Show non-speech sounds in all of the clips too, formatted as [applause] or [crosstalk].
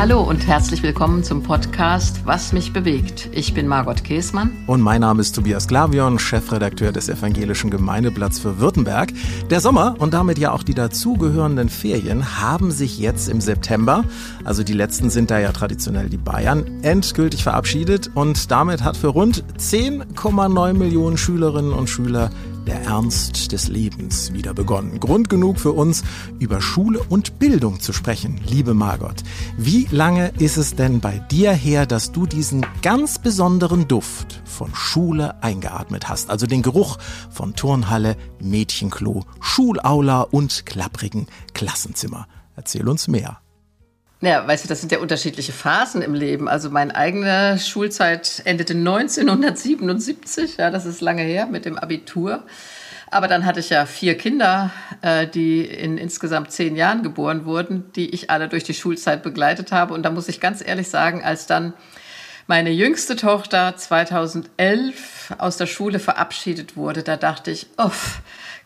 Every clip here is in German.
Hallo und herzlich willkommen zum Podcast Was mich bewegt. Ich bin Margot Käßmann. Und mein Name ist Tobias Glavion, Chefredakteur des Evangelischen Gemeindeblatts für Württemberg. Der Sommer und damit ja auch die dazugehörenden Ferien haben sich jetzt im September, also die letzten sind da ja traditionell die Bayern, endgültig verabschiedet und damit hat für rund 10,9 Millionen Schülerinnen und Schüler der Ernst des Lebens wieder begonnen. Grund genug für uns, über Schule und Bildung zu sprechen, liebe Margot. Wie lange ist es denn bei dir her, dass du diesen ganz besonderen Duft von Schule eingeatmet hast? Also den Geruch von Turnhalle, Mädchenklo, Schulaula und klapprigen Klassenzimmer. Erzähl uns mehr. Ja, weißt du, das sind ja unterschiedliche Phasen im Leben. Also meine eigene Schulzeit endete 1977, ja, das ist lange her mit dem Abitur. Aber dann hatte ich ja vier Kinder, äh, die in insgesamt zehn Jahren geboren wurden, die ich alle durch die Schulzeit begleitet habe. Und da muss ich ganz ehrlich sagen, als dann meine jüngste Tochter 2011 aus der Schule verabschiedet wurde, da dachte ich, uff,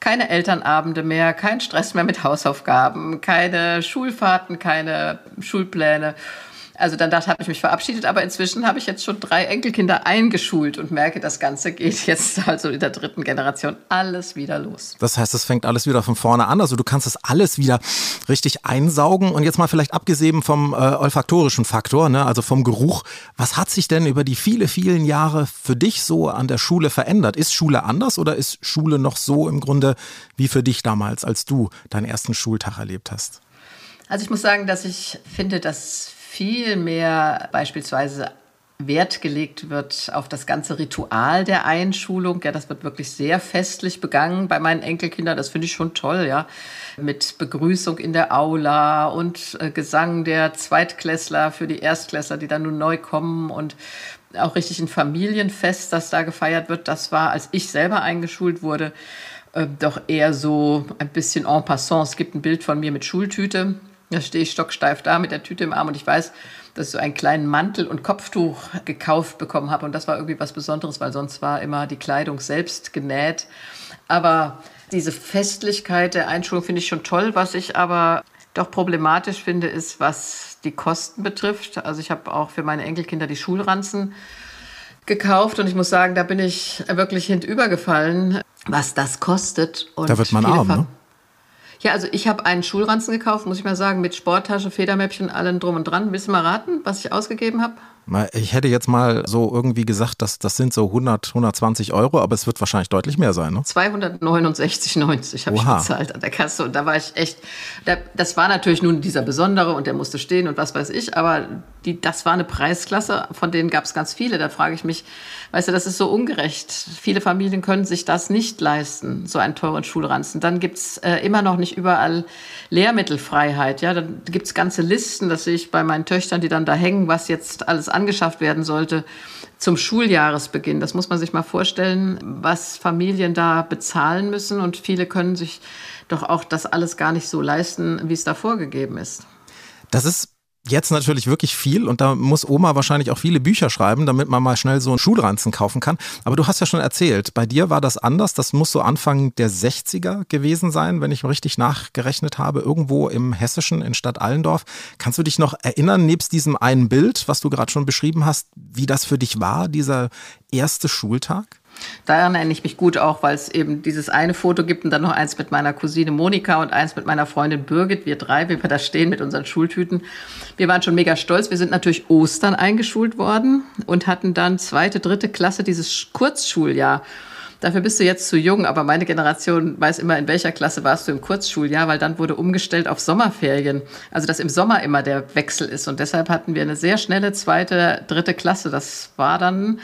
keine Elternabende mehr, kein Stress mehr mit Hausaufgaben, keine Schulfahrten, keine Schulpläne. Also dann dachte, habe ich mich verabschiedet, aber inzwischen habe ich jetzt schon drei Enkelkinder eingeschult und merke, das Ganze geht [laughs] jetzt also in der dritten Generation alles wieder los. Das heißt, es fängt alles wieder von vorne an. Also du kannst das alles wieder richtig einsaugen und jetzt mal vielleicht abgesehen vom äh, olfaktorischen Faktor, ne, also vom Geruch. Was hat sich denn über die viele, vielen Jahre für dich so an der Schule verändert? Ist Schule anders oder ist Schule noch so im Grunde wie für dich damals, als du deinen ersten Schultag erlebt hast? Also ich muss sagen, dass ich finde, dass viel mehr beispielsweise Wert gelegt wird auf das ganze Ritual der Einschulung. Ja, das wird wirklich sehr festlich begangen bei meinen Enkelkindern. Das finde ich schon toll, ja. Mit Begrüßung in der Aula und äh, Gesang der Zweitklässler für die Erstklässler, die dann nun neu kommen und auch richtig ein Familienfest, das da gefeiert wird. Das war, als ich selber eingeschult wurde, äh, doch eher so ein bisschen en passant. Es gibt ein Bild von mir mit Schultüte da stehe ich stocksteif da mit der Tüte im Arm und ich weiß, dass ich so einen kleinen Mantel und Kopftuch gekauft bekommen habe. Und das war irgendwie was Besonderes, weil sonst war immer die Kleidung selbst genäht. Aber diese Festlichkeit der Einschulung finde ich schon toll. Was ich aber doch problematisch finde, ist, was die Kosten betrifft. Also ich habe auch für meine Enkelkinder die Schulranzen gekauft und ich muss sagen, da bin ich wirklich hinübergefallen, was das kostet. Und da wird man arm, ne? Ja, also ich habe einen Schulranzen gekauft, muss ich mal sagen, mit Sporttasche, Federmäppchen, allem drum und dran. Willst du mal raten, was ich ausgegeben habe? Ich hätte jetzt mal so irgendwie gesagt, dass das sind so 100, 120 Euro, aber es wird wahrscheinlich deutlich mehr sein. Ne? 269,90 habe ich bezahlt an der Kasse und da war ich echt, das war natürlich nun dieser Besondere und der musste stehen und was weiß ich, aber die, das war eine Preisklasse, von denen gab es ganz viele. Da frage ich mich, weißt du, das ist so ungerecht. Viele Familien können sich das nicht leisten, so einen teuren Schulranzen. Dann gibt's äh, immer noch nicht überall Lehrmittelfreiheit. Ja, dann gibt's ganze Listen, das sehe ich bei meinen Töchtern, die dann da hängen, was jetzt alles angeschafft werden sollte zum Schuljahresbeginn. Das muss man sich mal vorstellen, was Familien da bezahlen müssen. Und viele können sich doch auch das alles gar nicht so leisten, wie es da vorgegeben ist. Das ist jetzt natürlich wirklich viel und da muss Oma wahrscheinlich auch viele Bücher schreiben, damit man mal schnell so einen Schulranzen kaufen kann. Aber du hast ja schon erzählt, bei dir war das anders. Das muss so Anfang der 60er gewesen sein, wenn ich richtig nachgerechnet habe, irgendwo im Hessischen in Stadt Allendorf. Kannst du dich noch erinnern, nebst diesem einen Bild, was du gerade schon beschrieben hast, wie das für dich war, dieser erste Schultag? Daran erinnere ich mich gut auch, weil es eben dieses eine Foto gibt und dann noch eins mit meiner Cousine Monika und eins mit meiner Freundin Birgit. Wir drei, wie wir da stehen mit unseren Schultüten. Wir waren schon mega stolz. Wir sind natürlich Ostern eingeschult worden und hatten dann zweite, dritte Klasse dieses Kurzschuljahr. Dafür bist du jetzt zu jung, aber meine Generation weiß immer, in welcher Klasse warst du im Kurzschuljahr, weil dann wurde umgestellt auf Sommerferien. Also, dass im Sommer immer der Wechsel ist. Und deshalb hatten wir eine sehr schnelle zweite, dritte Klasse. Das war dann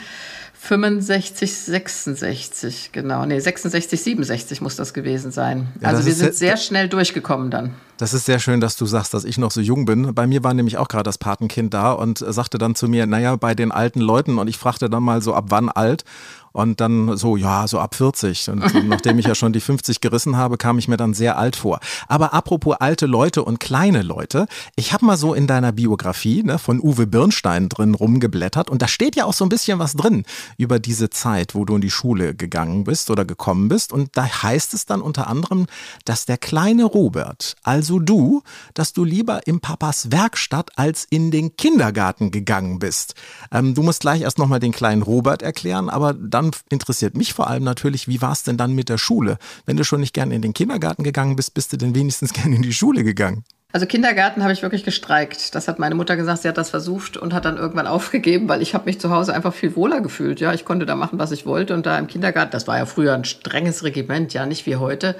65, 66, genau. Nee, 66, 67 muss das gewesen sein. Ja, also wir sind sehr schnell durchgekommen dann. Das ist sehr schön, dass du sagst, dass ich noch so jung bin. Bei mir war nämlich auch gerade das Patenkind da und sagte dann zu mir, naja, bei den alten Leuten und ich fragte dann mal so, ab wann alt? Und dann so, ja, so ab 40. Und nachdem ich ja schon die 50 gerissen habe, kam ich mir dann sehr alt vor. Aber apropos alte Leute und kleine Leute, ich habe mal so in deiner Biografie ne, von Uwe Birnstein drin rumgeblättert und da steht ja auch so ein bisschen was drin über diese Zeit, wo du in die Schule gegangen bist oder gekommen bist. Und da heißt es dann unter anderem, dass der kleine Robert, also du, dass du lieber im Papas Werkstatt als in den Kindergarten gegangen bist. Ähm, du musst gleich erst nochmal den kleinen Robert erklären, aber dann dann interessiert mich vor allem natürlich, wie war es denn dann mit der Schule? Wenn du schon nicht gerne in den Kindergarten gegangen bist, bist du denn wenigstens [laughs] gerne in die Schule gegangen? Also Kindergarten habe ich wirklich gestreikt. Das hat meine Mutter gesagt, sie hat das versucht und hat dann irgendwann [laughs] aufgegeben, weil ich habe mich zu Hause einfach viel wohler gefühlt. Ja, ich konnte da machen, was ich wollte und da im Kindergarten, das war ja früher ein strenges Regiment, ja, nicht wie heute.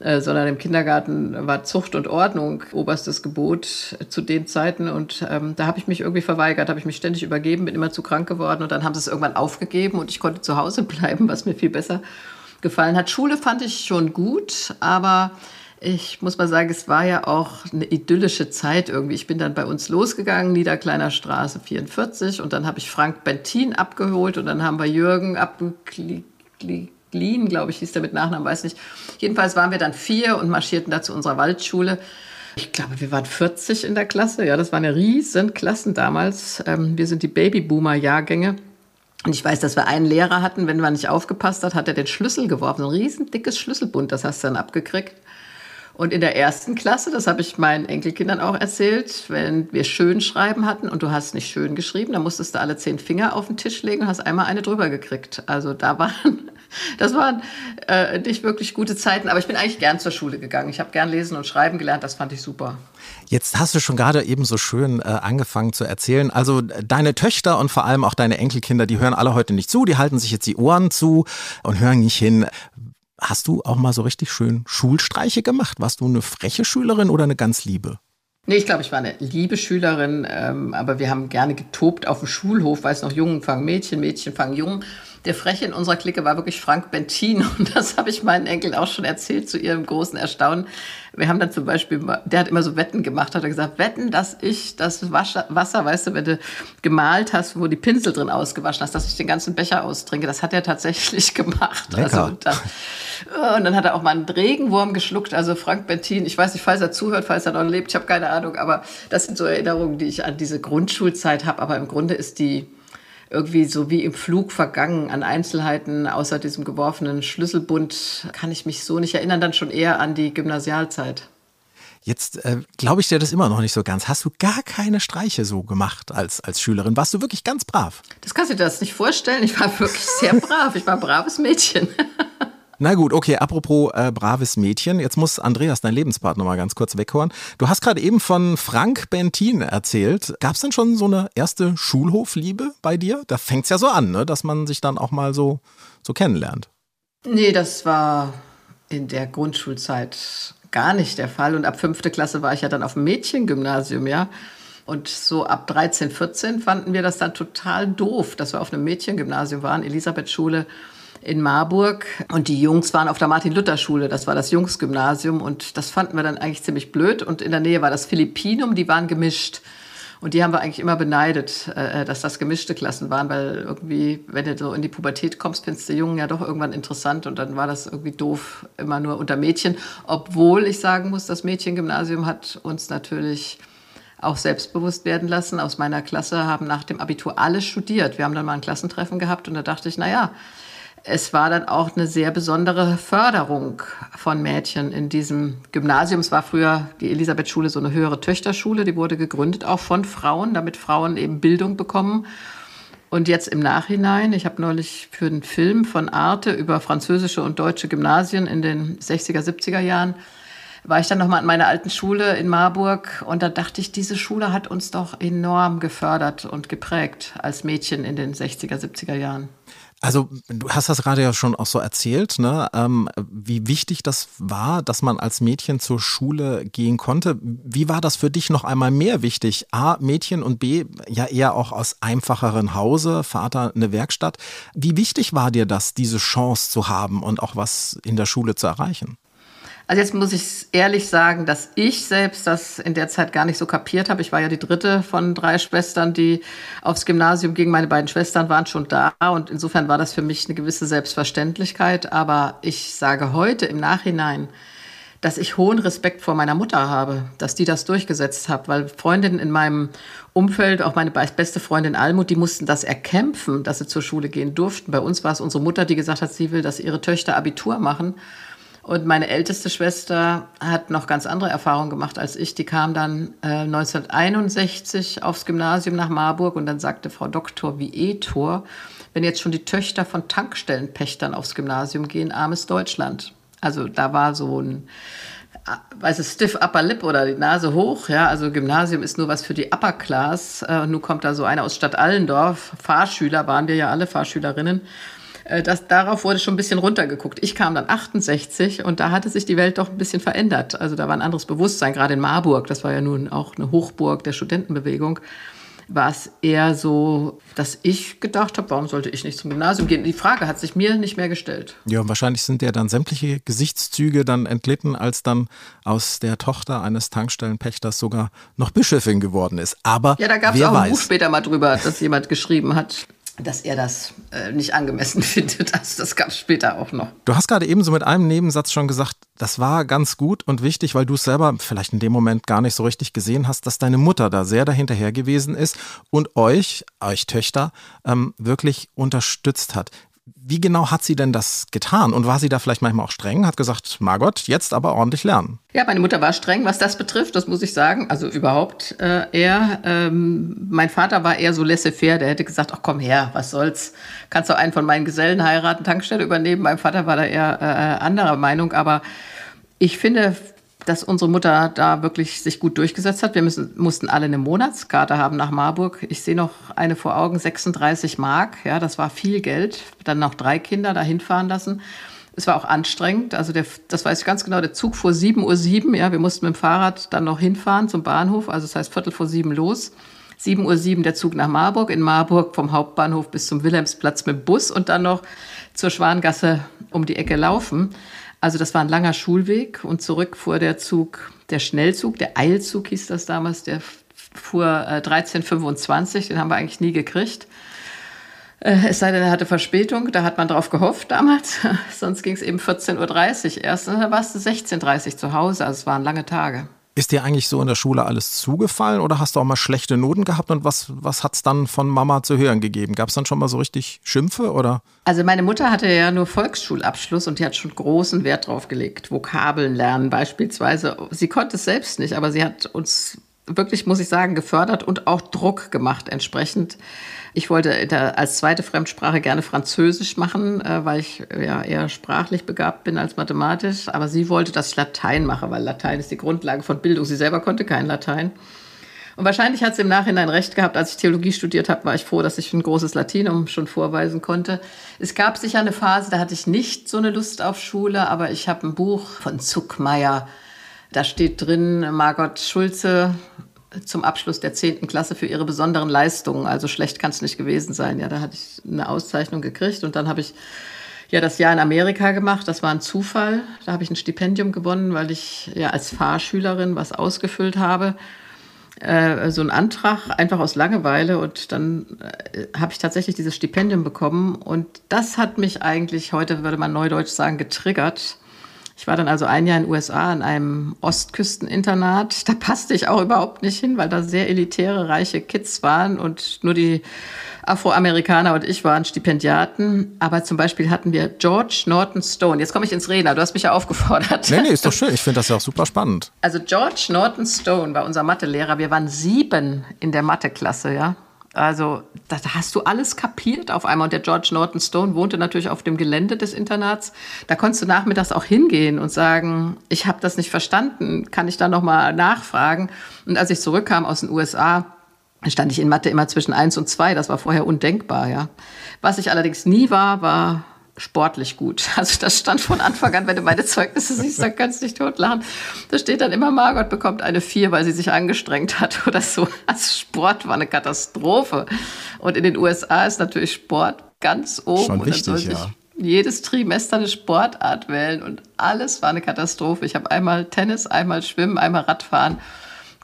Äh, sondern im Kindergarten war Zucht und Ordnung oberstes Gebot zu den Zeiten. Und ähm, da habe ich mich irgendwie verweigert, habe ich mich ständig übergeben, bin immer zu krank geworden und dann haben sie es irgendwann aufgegeben und ich konnte zu Hause [laughs] bleiben, was mir viel besser gefallen hat. Schule fand ich schon gut, aber ich muss mal sagen, es war ja auch eine idyllische Zeit irgendwie. Ich bin dann bei uns losgegangen, Niederkleiner Straße 44, und dann habe ich Frank Bentin abgeholt und dann haben wir Jürgen abgeklickt Glien, glaube ich, hieß der mit Nachnamen, weiß nicht. Jedenfalls waren wir dann vier und marschierten da zu unserer Waldschule. Ich glaube, wir waren 40 in der Klasse. Ja, das waren ja riesen Klassen damals. Ähm, wir sind die Babyboomer-Jahrgänge. Und ich weiß, dass wir einen Lehrer hatten, wenn man nicht aufgepasst hat, hat er den Schlüssel geworfen. Ein riesen dickes Schlüsselbund, das hast du dann abgekriegt. Und in der ersten Klasse, das habe ich meinen Enkelkindern auch erzählt, wenn wir schön schreiben hatten und du hast nicht schön geschrieben, dann musstest du alle zehn Finger auf den Tisch legen und hast einmal eine drüber gekriegt. Also da waren das waren äh, nicht wirklich gute Zeiten, aber ich bin eigentlich gern zur Schule gegangen. Ich habe gern lesen und schreiben gelernt, das fand ich super. Jetzt hast du schon gerade eben so schön äh, angefangen zu erzählen. Also deine Töchter und vor allem auch deine Enkelkinder, die hören alle heute nicht zu, die halten sich jetzt die Ohren zu und hören nicht hin. Hast du auch mal so richtig schön Schulstreiche gemacht? Warst du eine freche Schülerin oder eine ganz liebe? Nee, ich glaube, ich war eine liebe Schülerin, ähm, aber wir haben gerne getobt auf dem Schulhof, weil es noch Jungen fangen Mädchen, Mädchen fangen Jungen. Der Freche in unserer Clique war wirklich Frank Bentin [laughs] und das habe ich meinen Enkeln auch schon erzählt zu ihrem großen Erstaunen. Wir haben dann zum Beispiel, der hat immer so Wetten gemacht, hat er gesagt, wetten, dass ich das Wasser, Wasser, weißt du, wenn du gemalt hast, wo die Pinsel drin ausgewaschen hast, dass ich den ganzen Becher austrinke. Das hat er tatsächlich [laughs] gemacht. Lecker. Also, und, dann, und dann hat er auch mal einen Regenwurm geschluckt. Also Frank Bentin, ich weiß nicht, falls er zuhört, falls er noch lebt, ich habe keine Ahnung, aber das sind so Erinnerungen, die ich an diese Grundschulzeit habe. Aber im Grunde ist die irgendwie so wie im Flug vergangen an Einzelheiten, außer diesem geworfenen Schlüsselbund, kann ich mich so nicht erinnern, dann schon eher an die Gymnasialzeit. Jetzt äh, glaube ich dir das immer noch nicht so ganz. Hast du gar keine Streiche so gemacht als, als Schülerin? Warst du wirklich ganz brav? Das kannst du dir das nicht vorstellen. Ich war wirklich sehr brav. Ich war ein braves Mädchen. [laughs] Na gut, okay, apropos äh, braves Mädchen, jetzt muss Andreas, dein Lebenspartner, mal ganz kurz weghören. Du hast gerade eben von Frank Bentin erzählt. Gab es denn schon so eine erste Schulhofliebe bei dir? Da fängt es ja so an, ne? dass man sich dann auch mal so, so kennenlernt. Nee, das war in der Grundschulzeit gar nicht der Fall. Und ab fünfte Klasse war ich ja dann auf dem Mädchengymnasium, ja. Und so ab 13, 14 fanden wir das dann total doof, dass wir auf einem Mädchengymnasium waren, Elisabeth-Schule in Marburg und die Jungs waren auf der Martin-Luther-Schule, das war das Jungsgymnasium und das fanden wir dann eigentlich ziemlich blöd und in der Nähe war das Philippinum, die waren gemischt. Und die haben wir eigentlich immer beneidet, äh, dass das gemischte Klassen waren, weil irgendwie, wenn du so in die Pubertät kommst, findest du Jungen ja doch irgendwann interessant und dann war das irgendwie doof, immer nur unter Mädchen. Obwohl ich sagen muss, das Mädchengymnasium hat uns natürlich auch selbstbewusst werden lassen. Aus meiner Klasse haben nach dem Abitur alle studiert. Wir haben dann mal ein Klassentreffen gehabt und da dachte ich, na ja, es war dann auch eine sehr besondere Förderung von Mädchen in diesem Gymnasium. Es war früher die Elisabeth-Schule so eine höhere Töchterschule, die wurde gegründet auch von Frauen, damit Frauen eben Bildung bekommen. Und jetzt im Nachhinein, ich habe neulich für einen Film von Arte über französische und deutsche Gymnasien in den 60er, 70er Jahren, war ich dann nochmal an meiner alten Schule in Marburg und da dachte ich, diese Schule hat uns doch enorm gefördert und geprägt als Mädchen in den 60er, 70er Jahren. Also du hast das gerade ja schon auch so erzählt, ne? Ähm, wie wichtig das war, dass man als Mädchen zur Schule gehen konnte. Wie war das für dich noch einmal mehr wichtig? A, Mädchen und B, ja eher auch aus einfacheren Hause, Vater eine Werkstatt. Wie wichtig war dir das, diese Chance zu haben und auch was in der Schule zu erreichen? Also jetzt muss ich ehrlich sagen, dass ich selbst das in der Zeit gar nicht so kapiert habe. Ich war ja die dritte von drei Schwestern, die aufs Gymnasium gingen. Meine beiden Schwestern waren schon da und insofern war das für mich eine gewisse Selbstverständlichkeit. Aber ich sage heute im Nachhinein, dass ich hohen Respekt vor meiner Mutter habe, dass die das durchgesetzt hat, weil Freundinnen in meinem Umfeld, auch meine beste Freundin Almut, die mussten das erkämpfen, dass sie zur Schule gehen durften. Bei uns war es unsere Mutter, die gesagt hat, sie will, dass ihre Töchter Abitur machen. Und meine älteste Schwester hat noch ganz andere Erfahrungen gemacht als ich. Die kam dann äh, 1961 aufs Gymnasium nach Marburg und dann sagte Frau Doktor wie Etor, wenn jetzt schon die Töchter von Tankstellenpächtern aufs Gymnasium gehen, armes Deutschland. Also da war so ein, äh, weiß es, stiff upper lip oder die Nase hoch, ja, also Gymnasium ist nur was für die Upper Class. Äh, und nun kommt da so einer aus Stadt Allendorf, Fahrschüler waren wir ja alle, Fahrschülerinnen das, darauf wurde schon ein bisschen runtergeguckt. Ich kam dann 68 und da hatte sich die Welt doch ein bisschen verändert. Also da war ein anderes Bewusstsein, gerade in Marburg, das war ja nun auch eine Hochburg der Studentenbewegung, war es eher so, dass ich gedacht habe, warum sollte ich nicht zum Gymnasium gehen? Die Frage hat sich mir nicht mehr gestellt. Ja, und wahrscheinlich sind ja dann sämtliche Gesichtszüge dann entglitten, als dann aus der Tochter eines Tankstellenpächters sogar noch Bischöfin geworden ist. Aber ja, da gab es auch weiß. ein Buch später mal drüber, dass jemand geschrieben hat, dass er das äh, nicht angemessen [laughs] findet. Also das gab es später auch noch. Du hast gerade eben so mit einem Nebensatz schon gesagt, das war ganz gut und wichtig, weil du es selber vielleicht in dem Moment gar nicht so richtig gesehen hast, dass deine Mutter da sehr dahinterher gewesen ist und euch, euch Töchter, ähm, wirklich unterstützt hat. Wie genau hat sie denn das getan? Und war sie da vielleicht manchmal auch streng? Hat gesagt, Margot, jetzt aber ordentlich lernen. Ja, meine Mutter war streng, was das betrifft, das muss ich sagen. Also überhaupt äh, eher. Ähm, mein Vater war eher so laissez-faire, der hätte gesagt, ach komm her, was soll's. Kannst du einen von meinen Gesellen heiraten, Tankstelle übernehmen. Mein Vater war da eher äh, anderer Meinung. Aber ich finde, dass unsere Mutter da wirklich sich gut durchgesetzt hat. Wir müssen, mussten alle eine Monatskarte haben nach Marburg. Ich sehe noch eine vor Augen, 36 Mark. Ja, das war viel Geld. Dann noch drei Kinder dahin fahren lassen. Es war auch anstrengend. Also der, das weiß ich ganz genau. Der Zug fuhr 7.07 Uhr. Ja, wir mussten mit dem Fahrrad dann noch hinfahren zum Bahnhof. Also das heißt Viertel vor sieben los. 7.07 Uhr der Zug nach Marburg. In Marburg vom Hauptbahnhof bis zum Wilhelmsplatz mit Bus und dann noch zur Schwangasse um die Ecke laufen. Also das war ein langer Schulweg und zurück fuhr der Zug, der Schnellzug, der Eilzug hieß das damals, der fuhr äh, 1325, den haben wir eigentlich nie gekriegt. Äh, es sei denn, er hatte Verspätung, da hat man drauf gehofft damals. [laughs] Sonst ging es eben 14.30 Uhr erst und dann warst du 16.30 Uhr zu Hause. Also es waren lange Tage. Ist dir eigentlich so in der Schule alles zugefallen oder hast du auch mal schlechte Noten gehabt und was, was hat es dann von Mama zu hören gegeben? Gab es dann schon mal so richtig Schimpfe oder? Also meine Mutter hatte ja nur Volksschulabschluss und die hat schon großen Wert drauf gelegt. Vokabeln lernen beispielsweise. Sie konnte es selbst nicht, aber sie hat uns wirklich, muss ich sagen, gefördert und auch Druck gemacht entsprechend. Ich wollte als zweite Fremdsprache gerne Französisch machen, äh, weil ich ja eher sprachlich begabt bin als mathematisch. Aber sie wollte, dass ich Latein mache, weil Latein ist die Grundlage von Bildung. Sie selber konnte kein Latein. Und wahrscheinlich hat sie im Nachhinein recht gehabt. Als ich Theologie studiert habe, war ich froh, dass ich ein großes Latinum schon vorweisen konnte. Es gab sicher eine Phase, da hatte ich nicht so eine Lust auf Schule, aber ich habe ein Buch von Zuckmeier. Da steht drin, Margot Schulze, zum Abschluss der 10. Klasse für ihre besonderen Leistungen. Also schlecht kann es nicht gewesen sein. Ja, da hatte ich eine Auszeichnung gekriegt und dann habe ich ja das Jahr in Amerika gemacht. Das war ein Zufall. Da habe ich ein Stipendium gewonnen, weil ich ja als Fahrschülerin was ausgefüllt habe. Äh, so ein Antrag einfach aus Langeweile und dann äh, habe ich tatsächlich dieses Stipendium bekommen und das hat mich eigentlich heute würde man neudeutsch sagen getriggert ich war dann also ein Jahr in den USA in einem Ostküsteninternat. Da passte ich auch überhaupt nicht hin, weil da sehr elitäre, reiche Kids waren und nur die Afroamerikaner und ich waren Stipendiaten. Aber zum Beispiel hatten wir George Norton Stone. Jetzt komme ich ins Reden, du hast mich ja aufgefordert. Nee, nee, ist doch schön. Ich finde das ja auch super spannend. Also George Norton Stone war unser Mathelehrer. Wir waren sieben in der Matheklasse, ja. Also da, hast du alles kapiert auf einmal. Und der George Norton Stone wohnte natürlich auf dem Gelände des Internats. Da konntest du nachmittags auch hingehen und sagen, ich habe das nicht verstanden, kann ich da noch mal nachfragen? Und als ich zurückkam aus den USA, stand ich in Mathe immer zwischen eins und zwei. Das war vorher undenkbar, ja. Was ich allerdings nie war, war sportlich gut. [laughs] Also das stand von Anfang an, wenn du meine Zeugnisse siehst, dann kannst du dich totlachen. Da steht dann immer, Margot bekommt eine vier, weil sie sich angestrengt hat [laughs] oder so. Also Sport war eine Katastrophe. Und in den USA ist natürlich Sport ganz oben. Schon wichtig, ja. jedes Trimester eine Sportart wählen und alles war eine Katastrophe. Ich habe einmal Tennis, einmal Schwimmen, einmal Radfahren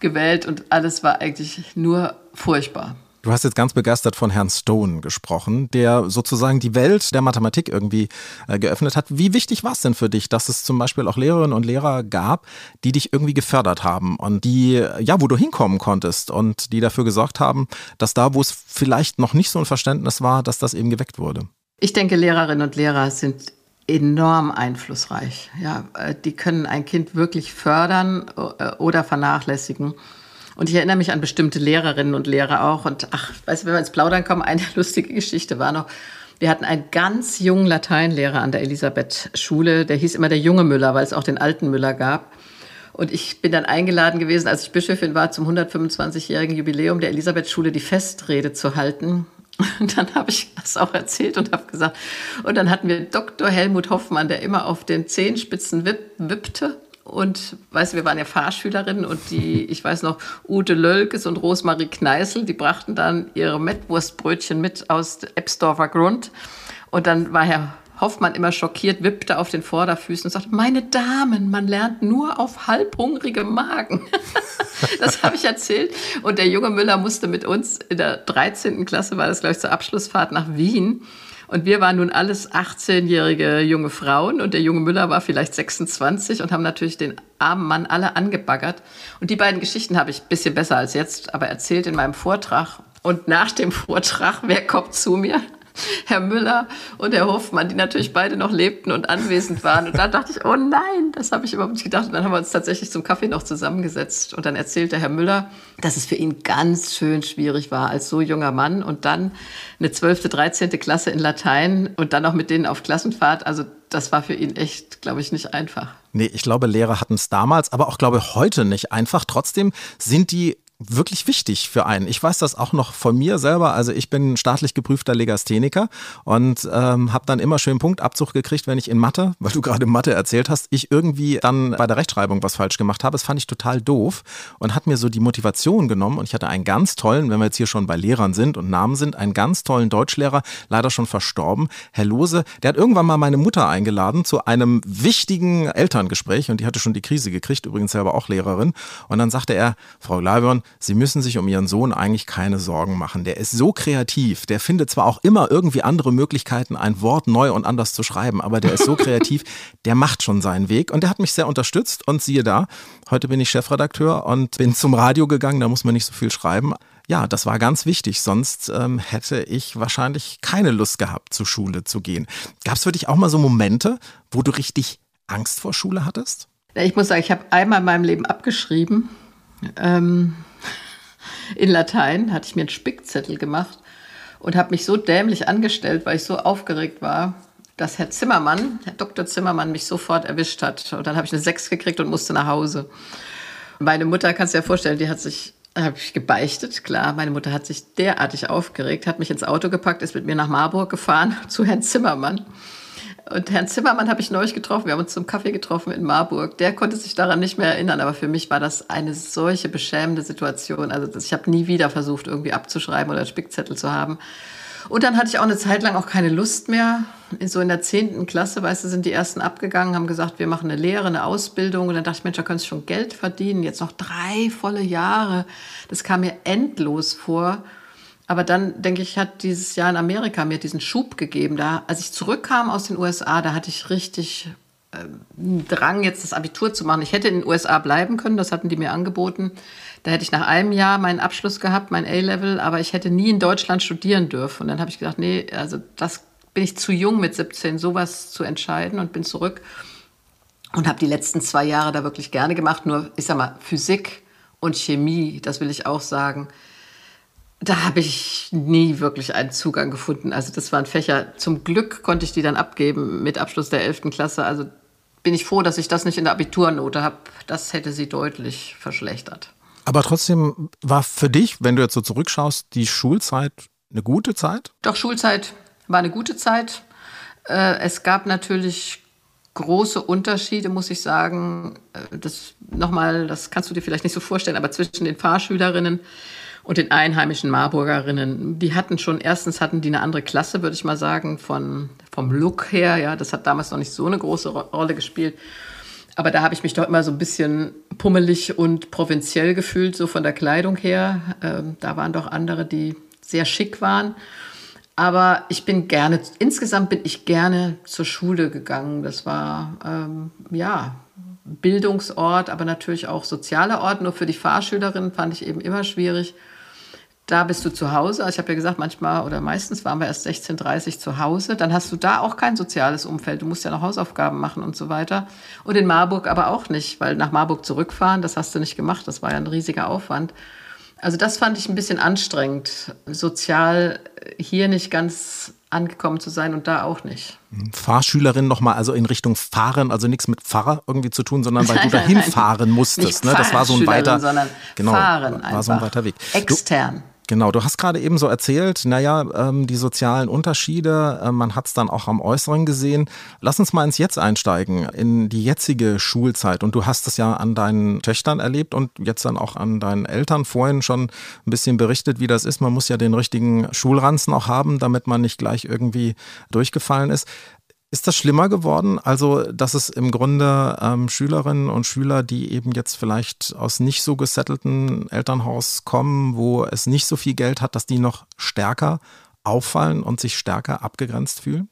gewählt und alles war eigentlich nur furchtbar. Du hast jetzt ganz begeistert von Herrn Stone gesprochen, der sozusagen die Welt der Mathematik irgendwie äh, geöffnet hat. Wie wichtig war es denn für dich, dass es zum Beispiel auch Lehrerinnen und Lehrer gab, die dich irgendwie gefördert haben und die, ja, wo du hinkommen konntest und die dafür gesorgt haben, dass da, wo es vielleicht noch nicht so ein Verständnis war, dass das eben geweckt wurde? Ich denke, Lehrerinnen und Lehrer sind enorm einflussreich. Ja, äh, die können ein Kind wirklich fördern äh, oder vernachlässigen. Und ich erinnere mich an bestimmte Lehrerinnen und Lehrer auch. Und ach, weißt du, wenn wir ins Plaudern kommen, [laughs] eine lustige Geschichte war noch. Wir hatten einen ganz jungen Lateinlehrer an der Elisabeth-Schule. Der hieß immer der junge Müller, weil es auch den alten Müller gab. Und ich bin dann eingeladen gewesen, als ich Bischöfin war, zum 125-jährigen Jubiläum der Elisabeth-Schule die Festrede zu halten. [laughs] Und dann habe ich das auch erzählt und habe gesagt, und dann hatten wir Dr. Helmut Hoffmann, der immer auf den Zehenspitzen wipp, wippte und weißt du, wir waren ja Fahrschülerinnen und die, [laughs] ich weiß noch, Ute Lölkes und Rosmarie Kneißl, die brachten dann ihre Mettwurstbrötchen mit aus Ebsdorfer Grund. Und dann war Herr Hoffmann immer schockiert, wippte auf den Vorderfüßen und sagte, meine Damen, man lernt nur auf halbhungrige Magen. [laughs] das habe ich erzählt. Und der junge Müller musste mit uns in der 13. Klasse, war das glaube ich zur Abschlussfahrt nach Wien. Und wir waren nun alles 18-jährige junge Frauen und der junge Müller war vielleicht 26 und haben natürlich den armen Mann alle angebaggert. Und die beiden Geschichten habe ich ein bisschen besser als jetzt, aber erzählt in meinem Vortrag. Und nach dem Vortrag, wer kommt zu mir? [laughs] Herr Müller und Herr Hofmann, die natürlich beide noch lebten und anwesend waren. Und da dachte ich, oh nein, das habe ich überhaupt nicht gedacht. Und dann haben wir uns tatsächlich zum Kaffee noch zusammengesetzt. Und dann erzählte Herr Müller, dass es für ihn ganz schön schwierig war als so junger Mann und dann eine 12., 13. Klasse in Latein und dann auch mit denen auf Klassenfahrt. Also das war für ihn echt, glaube ich, nicht einfach. Nee, ich glaube, Lehrer hatten es damals, aber auch, glaube ich, heute nicht einfach. Trotzdem sind die wirklich wichtig für einen. Ich weiß das auch noch von mir selber. Also ich bin staatlich geprüfter Legastheniker und ähm, habe dann immer schön Punktabzug gekriegt, wenn ich in Mathe, weil du gerade Mathe erzählt hast, ich irgendwie dann bei der Rechtschreibung was falsch gemacht habe. Das fand ich total doof und hat mir so die Motivation genommen. Und ich hatte einen ganz tollen, wenn wir jetzt hier schon bei Lehrern sind und Namen sind, einen ganz tollen Deutschlehrer, leider schon verstorben, Herr Lose. Der hat irgendwann mal meine Mutter eingeladen zu einem wichtigen Elterngespräch und die hatte schon die Krise gekriegt, übrigens selber auch Lehrerin. Und dann sagte er, Frau Glavion, Sie müssen sich um Ihren Sohn eigentlich keine Sorgen machen. Der ist so kreativ. Der findet zwar auch immer irgendwie andere Möglichkeiten, ein Wort neu und anders zu schreiben, aber der ist so kreativ, [laughs] der macht schon seinen Weg. Und der hat mich sehr unterstützt. Und siehe da, heute bin ich Chefredakteur und bin zum Radio gegangen. Da muss man nicht so viel schreiben. Ja, das war ganz wichtig, sonst ähm, hätte ich wahrscheinlich keine Lust gehabt, zur Schule zu gehen. Gab es für dich auch mal so Momente, wo du richtig Angst vor Schule hattest? Ich muss sagen, ich habe einmal in meinem Leben abgeschrieben. Ähm, in Latein hatte ich mir einen Spickzettel gemacht und habe mich so dämlich angestellt, weil ich so aufgeregt war, dass Herr Zimmermann, Herr Dr. Zimmermann, mich sofort erwischt hat. Und dann habe ich eine Sechs gekriegt und musste nach Hause. Meine Mutter, kannst du dir vorstellen, die hat sich, habe ich gebeichtet, klar. Meine Mutter hat sich derartig aufgeregt, hat mich ins Auto gepackt, ist mit mir nach Marburg gefahren [laughs] zu Herrn Zimmermann. Und Herrn Zimmermann habe ich neulich getroffen. Wir haben uns zum Kaffee getroffen in Marburg. Der konnte sich daran nicht mehr erinnern, aber für mich war das eine solche beschämende Situation. Also ich habe nie wieder versucht, irgendwie abzuschreiben oder Spickzettel zu haben. Und dann hatte ich auch eine Zeit lang auch keine Lust mehr. So in der zehnten Klasse, weißt du, sind die ersten abgegangen, haben gesagt, wir machen eine Lehre, eine Ausbildung. Und dann dachte ich, Mensch, da könntest du schon Geld verdienen. Jetzt noch drei volle Jahre. Das kam mir endlos vor. Aber dann, denke ich, hat dieses Jahr in Amerika mir diesen Schub gegeben. Da, als ich zurückkam aus den USA, da hatte ich richtig äh, Drang, jetzt das Abitur zu machen. Ich hätte in den USA bleiben können, das hatten die mir angeboten. Da hätte ich nach einem Jahr meinen Abschluss gehabt, mein A-Level, aber ich hätte nie in Deutschland studieren dürfen. Und dann habe ich gedacht, nee, also das bin ich zu jung mit 17, sowas zu entscheiden und bin zurück und habe die letzten zwei Jahre da wirklich gerne gemacht. Nur, ich sag mal, Physik und Chemie, das will ich auch sagen, da habe ich nie wirklich einen Zugang gefunden. Also das waren Fächer, zum Glück konnte ich die dann abgeben mit Abschluss der 11. Klasse. Also bin ich froh, dass ich das nicht in der Abiturnote habe. Das hätte sie deutlich verschlechtert. Aber trotzdem war für dich, wenn du jetzt so zurückschaust, die Schulzeit eine gute Zeit? Doch, Schulzeit war eine gute Zeit. Äh, es gab natürlich große Unterschiede, muss ich sagen. Äh, das nochmal, das kannst du dir vielleicht nicht so vorstellen, aber zwischen den Fahrschülerinnen und den einheimischen Marburgerinnen. Die hatten schon, erstens hatten die eine andere Klasse, würde ich mal sagen, von, vom Look her. Ja, das hat damals noch nicht so eine große Rolle gespielt. Aber da habe ich mich doch immer so ein bisschen pummelig und provinziell gefühlt, so von der Kleidung her. Ähm, da waren doch andere, die sehr schick waren. Aber ich bin gerne, insgesamt bin ich gerne zur Schule gegangen. Das war, ähm, ja, Bildungsort, aber natürlich auch sozialer Ort. Nur für die Fahrschülerin fand ich eben immer schwierig. Da bist du zu Hause. Also ich habe ja gesagt, manchmal oder meistens waren wir erst 16.30 Uhr zu Hause. Dann hast du da auch kein soziales Umfeld. Du musst ja noch Hausaufgaben machen und so weiter. Und in Marburg aber auch nicht, weil nach Marburg zurückfahren, das hast du nicht gemacht. Das war ja ein riesiger Aufwand. Also das fand ich ein bisschen anstrengend, sozial hier nicht ganz angekommen zu sein und da auch nicht. Fahrschülerin nochmal, also in Richtung Fahren, also nichts mit Pfarrer irgendwie zu tun, sondern weil du [laughs] dahin fahren musstest. Ne? Das war so ein weiter, genau, fahren war so ein weiter Weg. Extern. Du, Genau, du hast gerade eben so erzählt, naja, ähm, die sozialen Unterschiede, äh, man hat es dann auch am Äußeren gesehen. Lass uns mal ins Jetzt einsteigen, in die jetzige Schulzeit. Und du hast es ja an deinen Töchtern erlebt und jetzt dann auch an deinen Eltern vorhin schon ein bisschen berichtet, wie das ist. Man muss ja den richtigen Schulranzen auch haben, damit man nicht gleich irgendwie durchgefallen ist. Ist das schlimmer geworden? Also, dass es im Grunde ähm, Schülerinnen und Schüler, die eben jetzt vielleicht aus nicht so gesettelten Elternhaus kommen, wo es nicht so viel Geld hat, dass die noch stärker auffallen und sich stärker abgegrenzt fühlen?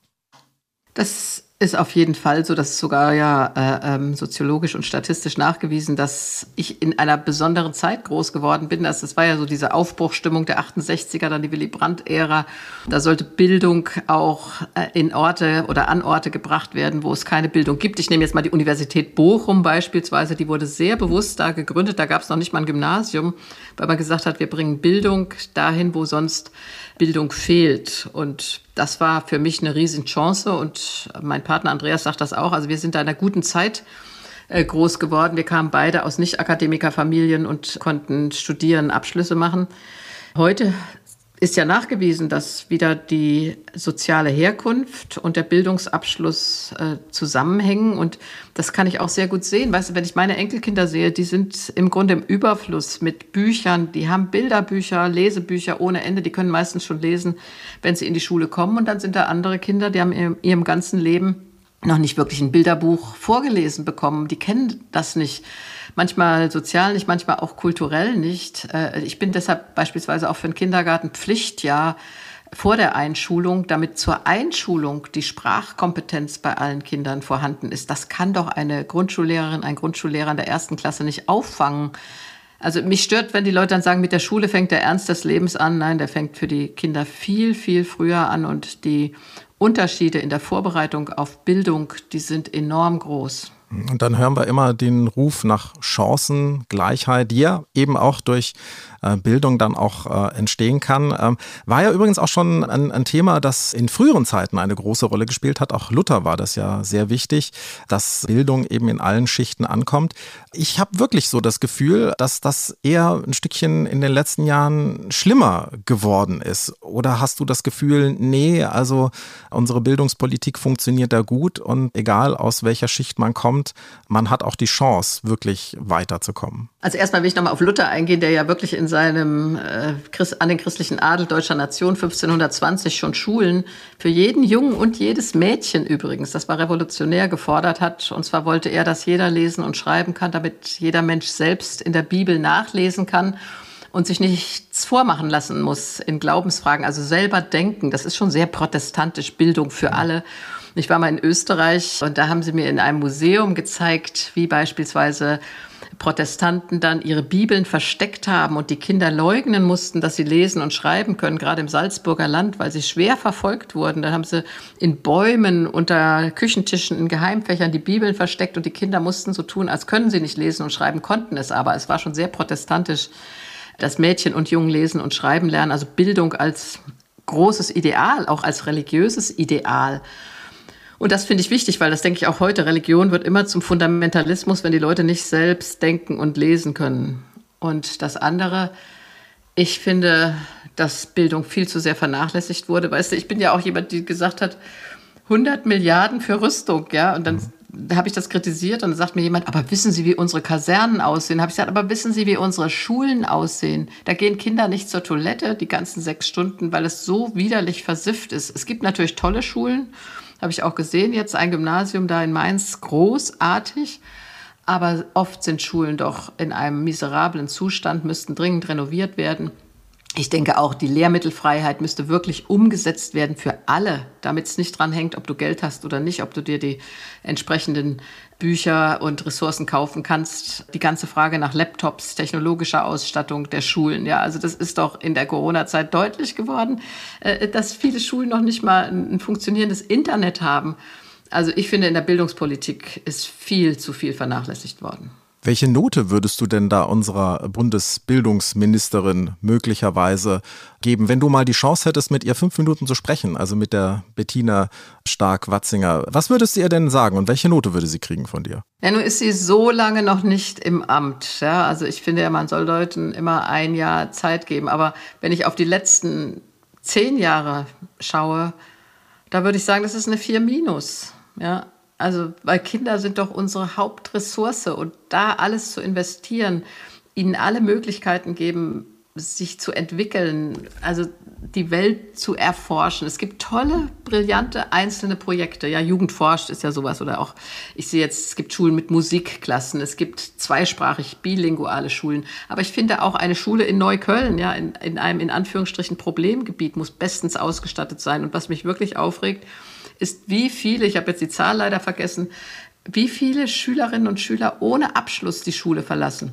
Das ist auf jeden Fall so, dass es sogar ja äh, ähm, soziologisch und statistisch nachgewiesen, dass ich in einer besonderen Zeit groß geworden bin. Das, das war ja so diese Aufbruchstimmung der 68er, dann die Willy Brandt-Ära. Da sollte Bildung auch äh, in Orte oder an Orte gebracht werden, wo es keine Bildung gibt. Ich nehme jetzt mal die Universität Bochum beispielsweise, die wurde sehr bewusst da gegründet. Da gab es noch nicht mal ein Gymnasium, weil man gesagt hat, wir bringen Bildung dahin, wo sonst Bildung fehlt. Und das war für mich eine Riesenchance und mein Partner Andreas sagt das auch. Also wir sind da in einer guten Zeit äh, groß geworden. Wir kamen beide aus Nicht-Akademikerfamilien und konnten studieren, Abschlüsse machen. Heute ist ja nachgewiesen, dass wieder die soziale Herkunft und der Bildungsabschluss äh, zusammenhängen. Und das kann ich auch sehr gut sehen. Weißt du, wenn ich meine Enkelkinder sehe, die sind im Grunde im Überfluss mit Büchern. Die haben Bilderbücher, Lesebücher ohne Ende. Die können meistens schon lesen, wenn sie in die Schule kommen. Und dann sind da andere Kinder, die haben in ihrem ganzen Leben noch nicht wirklich ein Bilderbuch vorgelesen bekommen. Die kennen das nicht manchmal sozial nicht, manchmal auch kulturell nicht. Äh, ich bin deshalb beispielsweise auch für den Kindergarten Pflichtjahr vor der Einschulung, damit zur Einschulung die Sprachkompetenz bei allen Kindern vorhanden ist. Das kann doch eine Grundschullehrerin, ein Grundschullehrer in der ersten Klasse nicht auffangen. Also mich stört, wenn die Leute dann sagen, mit der Schule fängt der Ernst des Lebens an. Nein, der fängt für die Kinder viel, viel früher an und die Unterschiede in der Vorbereitung auf Bildung, die sind enorm groß. Und dann hören wir immer den Ruf nach Chancengleichheit, die ja eben auch durch Bildung dann auch äh, entstehen kann. Ähm, war ja übrigens auch schon ein, ein, Thema, das in früheren Zeiten eine große Rolle gespielt hat. Auch Luther war das ja sehr wichtig, dass Bildung eben in allen Schichten ankommt. Ich habe wirklich so das Gefühl, dass das eher ein Stückchen in den letzten Jahren schlimmer geworden ist. Oder hast du das Gefühl, nee, also unsere Bildungspolitik funktioniert da gut und egal aus welcher Schicht man kommt, man hat auch die Chance, wirklich weiterzukommen? Also erstmal will ich nochmal auf Luther eingehen, der ja wirklich in seinem äh, an den christlichen Adel deutscher Nation 1520 schon Schulen für jeden Jungen und jedes Mädchen übrigens, das war revolutionär gefordert hat. Und zwar wollte er, dass jeder lesen und schreiben kann, damit jeder Mensch selbst in der Bibel nachlesen kann und sich nichts vormachen lassen muss in Glaubensfragen, also selber denken. Das ist schon sehr protestantisch, Bildung für alle. Ich war mal in Österreich und da haben sie mir in einem Museum gezeigt, wie beispielsweise Protestanten dann ihre Bibeln versteckt haben und die Kinder leugnen mussten, dass sie lesen und schreiben können, gerade im Salzburger Land, weil sie schwer verfolgt wurden. Dann haben sie in Bäumen, unter Küchentischen, in Geheimfächern die Bibeln versteckt und die Kinder mussten so tun, als können sie nicht lesen und schreiben, konnten es aber. Es war schon sehr protestantisch, dass Mädchen und Jungen lesen und schreiben lernen, also Bildung als großes Ideal, auch als religiöses Ideal. Und das finde ich wichtig, weil das denke ich auch heute. Religion wird immer zum Fundamentalismus, wenn die Leute nicht selbst denken und lesen können. Und das andere, ich finde, dass Bildung viel zu sehr vernachlässigt wurde. Weißt du, ich bin ja auch jemand, die gesagt hat, 100 Milliarden für Rüstung, ja. Und dann mhm. habe ich das kritisiert und dann sagt mir jemand, aber wissen Sie, wie unsere Kasernen aussehen? Habe ich gesagt, aber wissen Sie, wie unsere Schulen aussehen? Da gehen Kinder nicht zur Toilette die ganzen sechs Stunden, weil es so widerlich versifft ist. Es gibt natürlich tolle Schulen Habe ich auch gesehen, jetzt ein Gymnasium da in Mainz, großartig. Aber oft sind Schulen doch in einem miserablen Zustand, müssten dringend renoviert werden. Ich denke auch, die Lehrmittelfreiheit müsste wirklich umgesetzt werden für alle, damit es nicht dran hängt, ob du Geld hast oder nicht, ob du dir die entsprechenden Bücher und Ressourcen kaufen kannst. Die ganze Frage nach Laptops, technologischer Ausstattung der Schulen. Ja, also das ist doch in der Corona-Zeit deutlich geworden, äh, dass viele Schulen noch nicht mal ein funktionierendes Internet haben. Also ich finde, in der Bildungspolitik ist viel zu viel vernachlässigt worden. Welche Note würdest du denn da unserer Bundesbildungsministerin möglicherweise geben, wenn du mal die Chance hättest, mit ihr fünf Minuten zu sprechen, also mit der Bettina Stark-Watzinger? Was würdest du ihr denn sagen und welche Note würde sie kriegen von dir? Ja, nun ist sie so lange noch nicht im Amt. Ja? Also ich finde ja, man soll Leuten immer ein Jahr Zeit geben. Aber wenn ich auf die letzten zehn Jahre schaue, da würde ich sagen, das ist eine 4 minus. Ja, also, weil Kinder sind doch unsere Hauptressource und da alles zu investieren, ihnen alle Möglichkeiten geben, sich zu entwickeln, also die Welt zu erforschen. Es gibt tolle, brillante einzelne Projekte. Ja, Jugend forscht ist ja sowas. Oder auch, ich sehe jetzt, es gibt Schulen mit Musikklassen, es gibt zweisprachig bilinguale Schulen. Aber ich finde auch eine Schule in Neukölln, ja, in, in einem in Anführungsstrichen Problemgebiet, muss bestens ausgestattet sein. Und was mich wirklich aufregt, ist, wie viele, ich habe jetzt die Zahl leider vergessen, wie viele Schülerinnen und Schüler ohne Abschluss die Schule verlassen.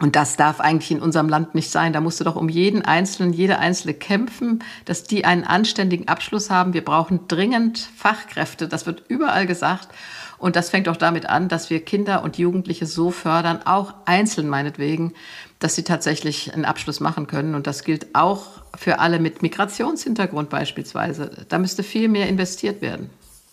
Und das darf eigentlich in unserem Land nicht sein. Da musst du doch um jeden Einzelnen, jede Einzelne kämpfen, dass die einen anständigen Abschluss haben. Wir brauchen dringend Fachkräfte. Das wird überall gesagt. Und das fängt auch damit an, dass wir Kinder und Jugendliche so fördern, auch einzeln meinetwegen, dass sie tatsächlich einen Abschluss machen können. Und das gilt auch für alle mit Migrationshintergrund beispielsweise. Da müsste viel mehr investiert werden.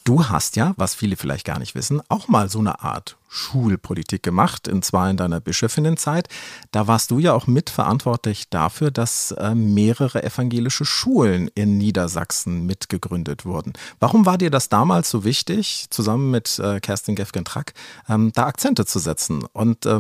Du hast ja, was viele vielleicht gar nicht wissen, auch mal so eine Art Schulpolitik gemacht, und zwar in deiner Bischöfinnenzeit. Da warst du ja auch mitverantwortlich dafür, dass äh, mehrere evangelische Schulen in Niedersachsen mitgegründet wurden. Warum war dir das damals so wichtig, zusammen mit äh, Kerstin Gefgen-Track, ähm, da Akzente zu setzen? Und äh,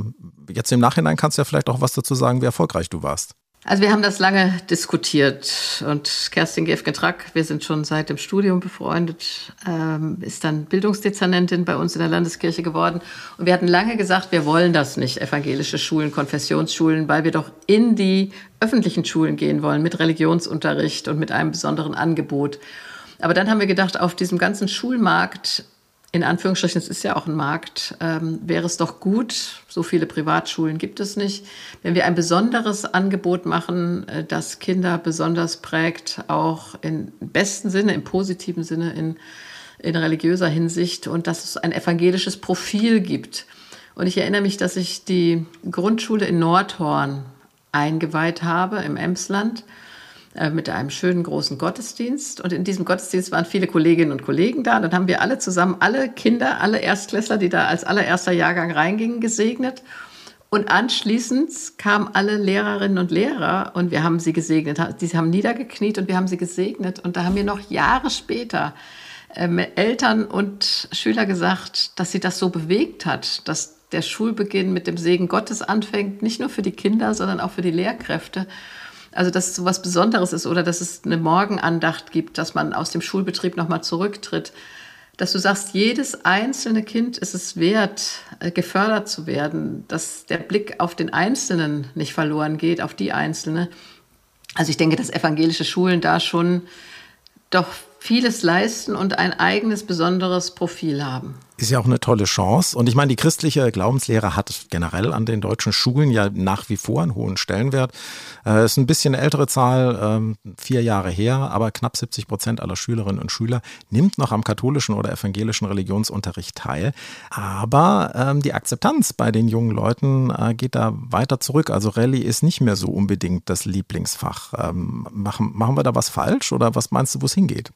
jetzt im Nachhinein kannst du ja vielleicht auch was dazu sagen, wie erfolgreich du warst. Also wir haben das lange diskutiert und Kerstin Gefgen-Track, wir sind schon seit dem Studium befreundet, ähm, ist dann Bildungsdezernentin bei uns in der Landeskirche geworden. Und wir hatten lange gesagt, wir wollen das nicht, evangelische Schulen, Konfessionsschulen, weil wir doch in die öffentlichen Schulen gehen wollen mit Religionsunterricht und mit einem besonderen Angebot. Aber dann haben wir gedacht, auf diesem ganzen Schulmarkt in Anführungsstrichen, es ist ja auch ein Markt, ähm, wäre es doch gut, so viele Privatschulen gibt es nicht, wenn wir ein besonderes Angebot machen, äh, das Kinder besonders prägt, auch im besten Sinne, im positiven Sinne, in, in religiöser Hinsicht und dass es ein evangelisches Profil gibt. Und ich erinnere mich, dass ich die Grundschule in Nordhorn eingeweiht habe im Emsland mit einem schönen großen Gottesdienst. Und in diesem Gottesdienst waren viele Kolleginnen und Kollegen da. Und dann haben wir alle zusammen, alle Kinder, alle Erstklässler, die da als allererster Jahrgang reingingen, gesegnet. Und anschließend kamen alle Lehrerinnen und Lehrer und wir haben sie gesegnet. Die haben niedergekniet und wir haben sie gesegnet. Und da haben wir noch Jahre später ähm, Eltern und Schüler gesagt, dass sie das so bewegt hat, dass der Schulbeginn mit dem Segen Gottes anfängt, nicht nur für die Kinder, sondern auch für die Lehrkräfte. Also, dass es so was Besonderes ist oder dass es eine Morgenandacht gibt, dass man aus dem Schulbetrieb nochmal zurücktritt. Dass du sagst, jedes einzelne Kind ist es wert, äh, gefördert zu werden, dass der Blick auf den Einzelnen nicht verloren geht, auf die Einzelne. Also ich denke, dass evangelische Schulen da schon doch vieles leisten und ein eigenes besonderes Profil haben. Ist ja auch eine tolle Chance. Und ich meine, die christliche Glaubenslehre hat generell an den deutschen Schulen ja nach wie vor einen hohen Stellenwert. Äh, ist ein bisschen eine ältere Zahl, äh, vier Jahre her, aber knapp 70 Prozent aller Schülerinnen und Schüler nimmt noch am katholischen oder evangelischen Religionsunterricht teil. Aber ähm, die Akzeptanz bei den jungen Leuten äh, geht da weiter zurück. Also Rallye ist nicht mehr so unbedingt das Lieblingsfach. Ähm, machen, machen wir da was falsch oder was meinst du, wo es hingeht?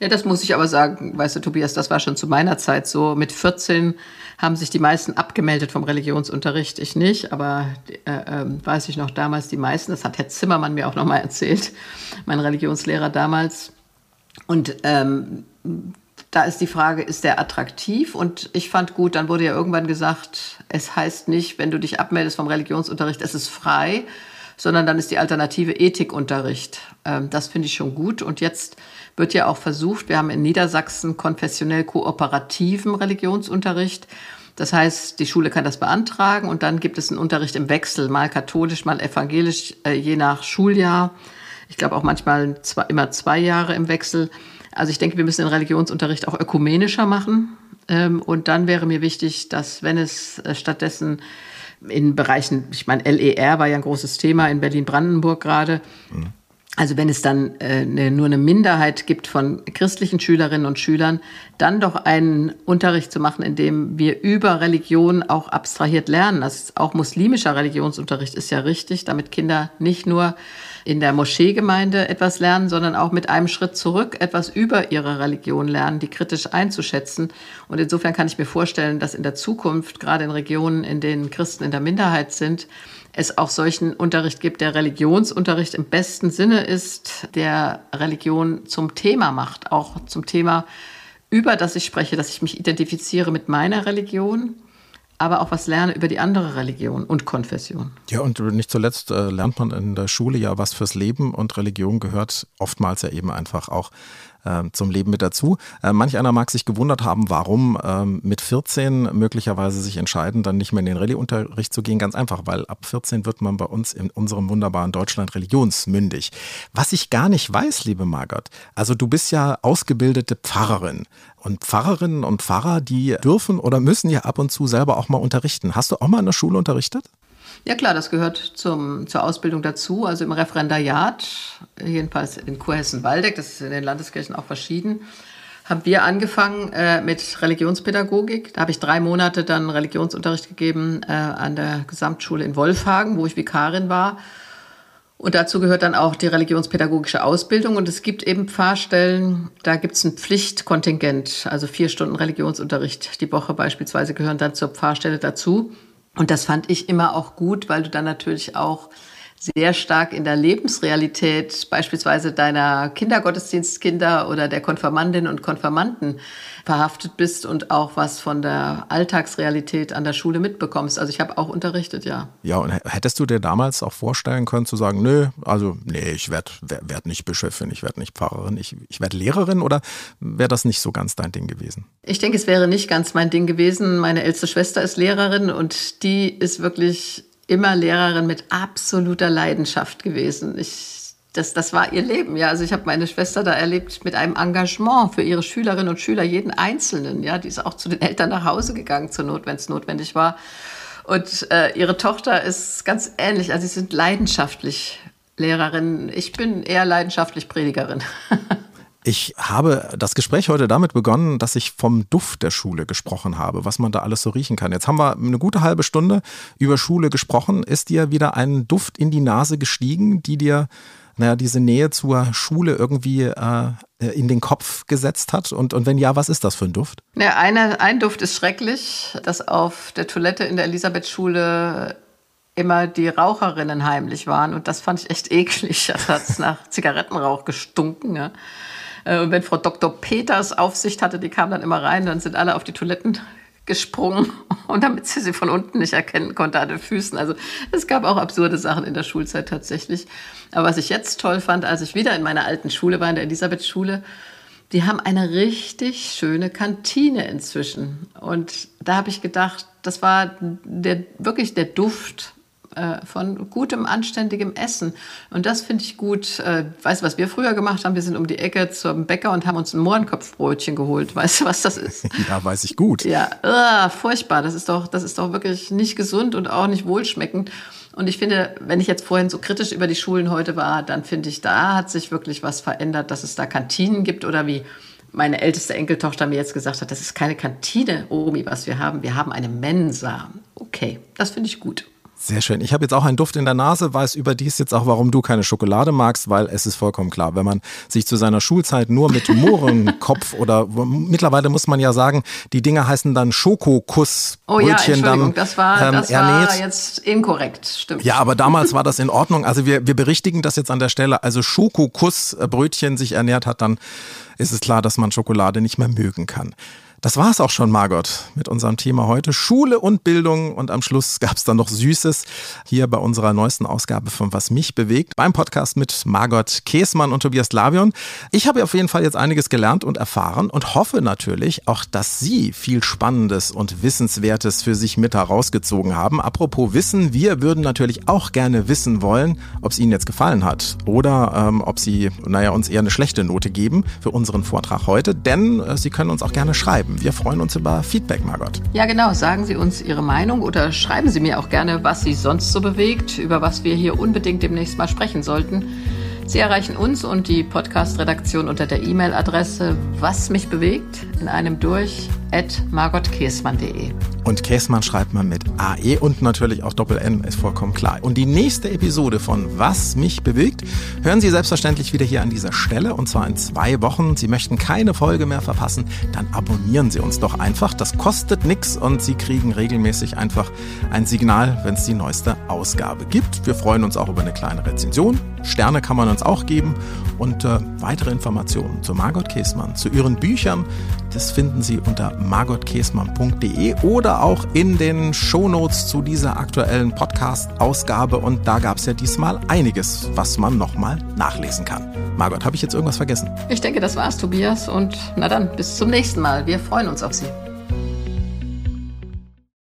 Ja, das muss ich aber sagen, weißt du, Tobias, das war schon zu meiner Zeit so. Mit 14 haben sich die meisten abgemeldet vom Religionsunterricht. Ich nicht, aber äh, äh, weiß ich noch damals die meisten. Das hat Herr Zimmermann mir auch noch mal erzählt, [laughs] mein Religionslehrer damals. Und ähm, da ist die Frage, ist der attraktiv? Und ich fand gut, dann wurde ja irgendwann gesagt, es heißt nicht, wenn du dich abmeldest vom Religionsunterricht, es ist frei, sondern dann ist die Alternative Ethikunterricht. Ähm, das finde ich schon gut. Und jetzt wird ja auch versucht, wir haben in Niedersachsen konfessionell kooperativen Religionsunterricht. Das heißt, die Schule kann das beantragen und dann gibt es einen Unterricht im Wechsel, mal katholisch, mal evangelisch, äh, je nach Schuljahr. Ich glaube auch manchmal zwei, immer zwei Jahre im Wechsel. Also ich denke, wir müssen den Religionsunterricht auch ökumenischer machen. Ähm, und dann wäre mir wichtig, dass wenn es äh, stattdessen in Bereichen, ich meine, LER war ja ein großes Thema in Berlin-Brandenburg gerade. Mhm. Also wenn es dann äh, ne, nur eine Minderheit gibt von christlichen Schülerinnen und Schülern, dann doch einen Unterricht zu machen, in dem wir über Religion auch abstrahiert lernen. Das ist auch muslimischer Religionsunterricht ist ja richtig, damit Kinder nicht nur in der Moscheegemeinde etwas lernen, sondern auch mit einem Schritt zurück etwas über ihre Religion lernen, die kritisch einzuschätzen. Und insofern kann ich mir vorstellen, dass in der Zukunft, gerade in Regionen, in denen Christen in der Minderheit sind, es auch solchen Unterricht gibt, der Religionsunterricht im besten Sinne ist, der Religion zum Thema macht, auch zum Thema, über das ich spreche, dass ich mich identifiziere mit meiner Religion aber auch was lerne über die andere Religion und Konfession. Ja, und nicht zuletzt äh, lernt man in der Schule ja was fürs Leben und Religion gehört oftmals ja eben einfach auch äh, zum Leben mit dazu. Äh, manch einer mag sich gewundert haben, warum ähm, mit 14 möglicherweise sich entscheiden, dann nicht mehr in den Rallye-Unterricht zu gehen. Ganz einfach, weil ab 14 wird man bei uns in unserem wunderbaren Deutschland religionsmündig. Was ich gar nicht weiß, liebe Margot, also du bist ja ausgebildete Pfarrerin. Und Pfarrerinnen und Pfarrer, die dürfen oder müssen ja ab und zu selber auch mal unterrichten. Hast du auch mal in der Schule unterrichtet? Ja klar, das gehört zum, zur Ausbildung dazu. Also im Referendariat, jedenfalls in Kurhessen-Waldeck, das ist in den Landeskirchen auch verschieden, haben wir angefangen äh, mit Religionspädagogik. Da habe ich drei Monate dann Religionsunterricht gegeben äh, an der Gesamtschule in Wolfhagen, wo ich Vikarin war. Und dazu gehört dann auch die religionspädagogische Ausbildung. Und es gibt eben Pfarrstellen, da gibt es ein Pflichtkontingent, also vier Stunden Religionsunterricht die Woche beispielsweise gehören dann zur Pfarrstelle dazu. Und das fand ich immer auch gut, weil du dann natürlich auch sehr stark in der Lebensrealität beispielsweise deiner Kindergottesdienstkinder oder der Konfirmandinnen und Konfirmanden verhaftet bist und auch was von der Alltagsrealität an der Schule mitbekommst. Also ich habe auch unterrichtet, ja. Ja, und hättest du dir damals auch vorstellen können zu sagen, nö, also nee, ich werde werd nicht Bischöfin, ich werde nicht Pfarrerin, ich, ich werde Lehrerin oder wäre das nicht so ganz dein Ding gewesen? Ich denke, es wäre nicht ganz mein Ding gewesen. Meine älteste Schwester ist Lehrerin und die ist wirklich immer Lehrerin mit absoluter Leidenschaft gewesen. Ich, das, das war ihr Leben, ja. Also ich habe meine Schwester da erlebt mit einem Engagement für ihre Schülerinnen und Schüler, jeden Einzelnen, ja. Die ist auch zu den Eltern nach Hause gegangen zur Not, wenn es notwendig war. Und äh, ihre Tochter ist ganz ähnlich. Also sie sind leidenschaftlich Lehrerin. Ich bin eher leidenschaftlich Predigerin. [laughs] Ich habe das Gespräch heute damit begonnen, dass ich vom Duft der Schule gesprochen habe, was man da alles so riechen kann. Jetzt haben wir eine gute halbe Stunde über Schule gesprochen. Ist dir wieder ein Duft in die Nase gestiegen, die dir naja, diese Nähe zur Schule irgendwie äh, in den Kopf gesetzt hat? Und, und wenn ja, was ist das für ein Duft? Ja, eine, ein Duft ist schrecklich, dass auf der Toilette in der Elisabethschule immer die Raucherinnen heimlich waren. Und das fand ich echt eklig. [laughs] Das hat nach Zigarettenrauch gestunken. Ja. Äh, und wenn Frau Dr. Peters Aufsicht hatte, die kam dann immer rein, dann sind alle auf die Toiletten [laughs] gesprungen [laughs] und damit sie sie von unten nicht erkennen konnte an den Füßen. Also es gab auch absurde Sachen in der Schulzeit tatsächlich. Aber was ich jetzt toll fand, als ich wieder in meiner alten Schule war, in der Elisabeth-Schule, die haben eine richtig schöne Kantine inzwischen. Und da habe ich gedacht, das war der, wirklich der Duft äh, von gutem, anständigem Essen. Und das finde ich gut. Äh, weißt du, was wir früher gemacht haben? Wir sind um die Ecke zum Bäcker und haben uns ein Mohrenkopfbrötchen geholt. Weißt du, was das ist? [laughs] Ja, weiß ich gut. Ja, uh, furchtbar. Das ist, doch, das ist doch wirklich nicht gesund und auch nicht wohlschmeckend. Und ich finde, wenn ich jetzt vorhin so kritisch über die Schulen heute war, dann finde ich, da hat sich wirklich was verändert, dass es da Kantinen gibt oder wie meine älteste Enkeltochter mir jetzt gesagt hat, das ist keine Kantine, Omi, was wir haben. Wir haben eine Mensa. Okay, das finde ich gut. Sehr schön. Ich habe jetzt auch einen Duft in der Nase, weiß überdies jetzt auch, warum du keine Schokolade magst, weil es ist vollkommen klar, wenn man sich zu seiner Schulzeit nur mit Mohrenkopf [laughs] oder mittlerweile muss man ja sagen, die Dinge heißen dann Schokokussbrötchen oh ja, dann das war, ähm, das ernährt. war jetzt inkorrekt, stimmt. Ja, aber damals war das in [laughs] Ordnung. Also wir, wir berichtigen das jetzt an der Stelle. Also Schokokussbrötchen sich ernährt hat, dann ist es klar, dass man Schokolade nicht mehr mögen kann. Das war es auch schon, Margot, mit unserem Thema heute. Schule und Bildung. Und am Schluss gab es dann noch Süßes hier bei unserer neuesten Ausgabe von Was mich bewegt, beim Podcast mit Margot Käßmann und Tobias Lavion. Ich habe auf jeden Fall jetzt einiges gelernt und erfahren und hoffe natürlich auch, dass Sie viel Spannendes und Wissenswertes für sich mit herausgezogen haben. Apropos Wissen, wir würden natürlich auch gerne wissen wollen, ob es Ihnen jetzt gefallen hat oder ähm, ob Sie, naja, uns eher eine schlechte Note geben für unseren Vortrag heute. Denn äh, Sie können uns auch gerne schreiben. Wir freuen uns über Feedback, Margot. Ja, genau. Sagen Sie uns Ihre Meinung oder schreiben Sie mir auch gerne, was Sie sonst so bewegt, über was wir hier unbedingt demnächst mal sprechen sollten. Sie erreichen uns und die Podcast-Redaktion unter der E-Mail-Adresse was mich bewegt in einem durch margotkäßmann.de. Und Käßmann schreibt man mit AE und natürlich auch Doppel-N, ist vollkommen klar. Und die nächste Episode von Was mich bewegt, hören Sie selbstverständlich wieder hier an dieser Stelle und zwar in zwei Wochen. Sie möchten keine Folge mehr verpassen, dann abonnieren Sie uns doch einfach. Das kostet nichts und Sie kriegen regelmäßig einfach ein Signal, wenn es die neueste Ausgabe gibt. Wir freuen uns auch über eine kleine Rezension. Sterne kann man uns auch geben und äh, weitere Informationen zu Margot Käßmann, zu ihren Büchern, das finden Sie unter margotkäßmann.de oder auch in den Shownotes zu dieser aktuellen Podcast-Ausgabe. Und da gab es ja diesmal einiges, was man nochmal nachlesen kann. Margot, habe ich jetzt irgendwas vergessen? Ich denke, das war's, Tobias. Und na dann, bis zum nächsten Mal. Wir freuen uns auf Sie.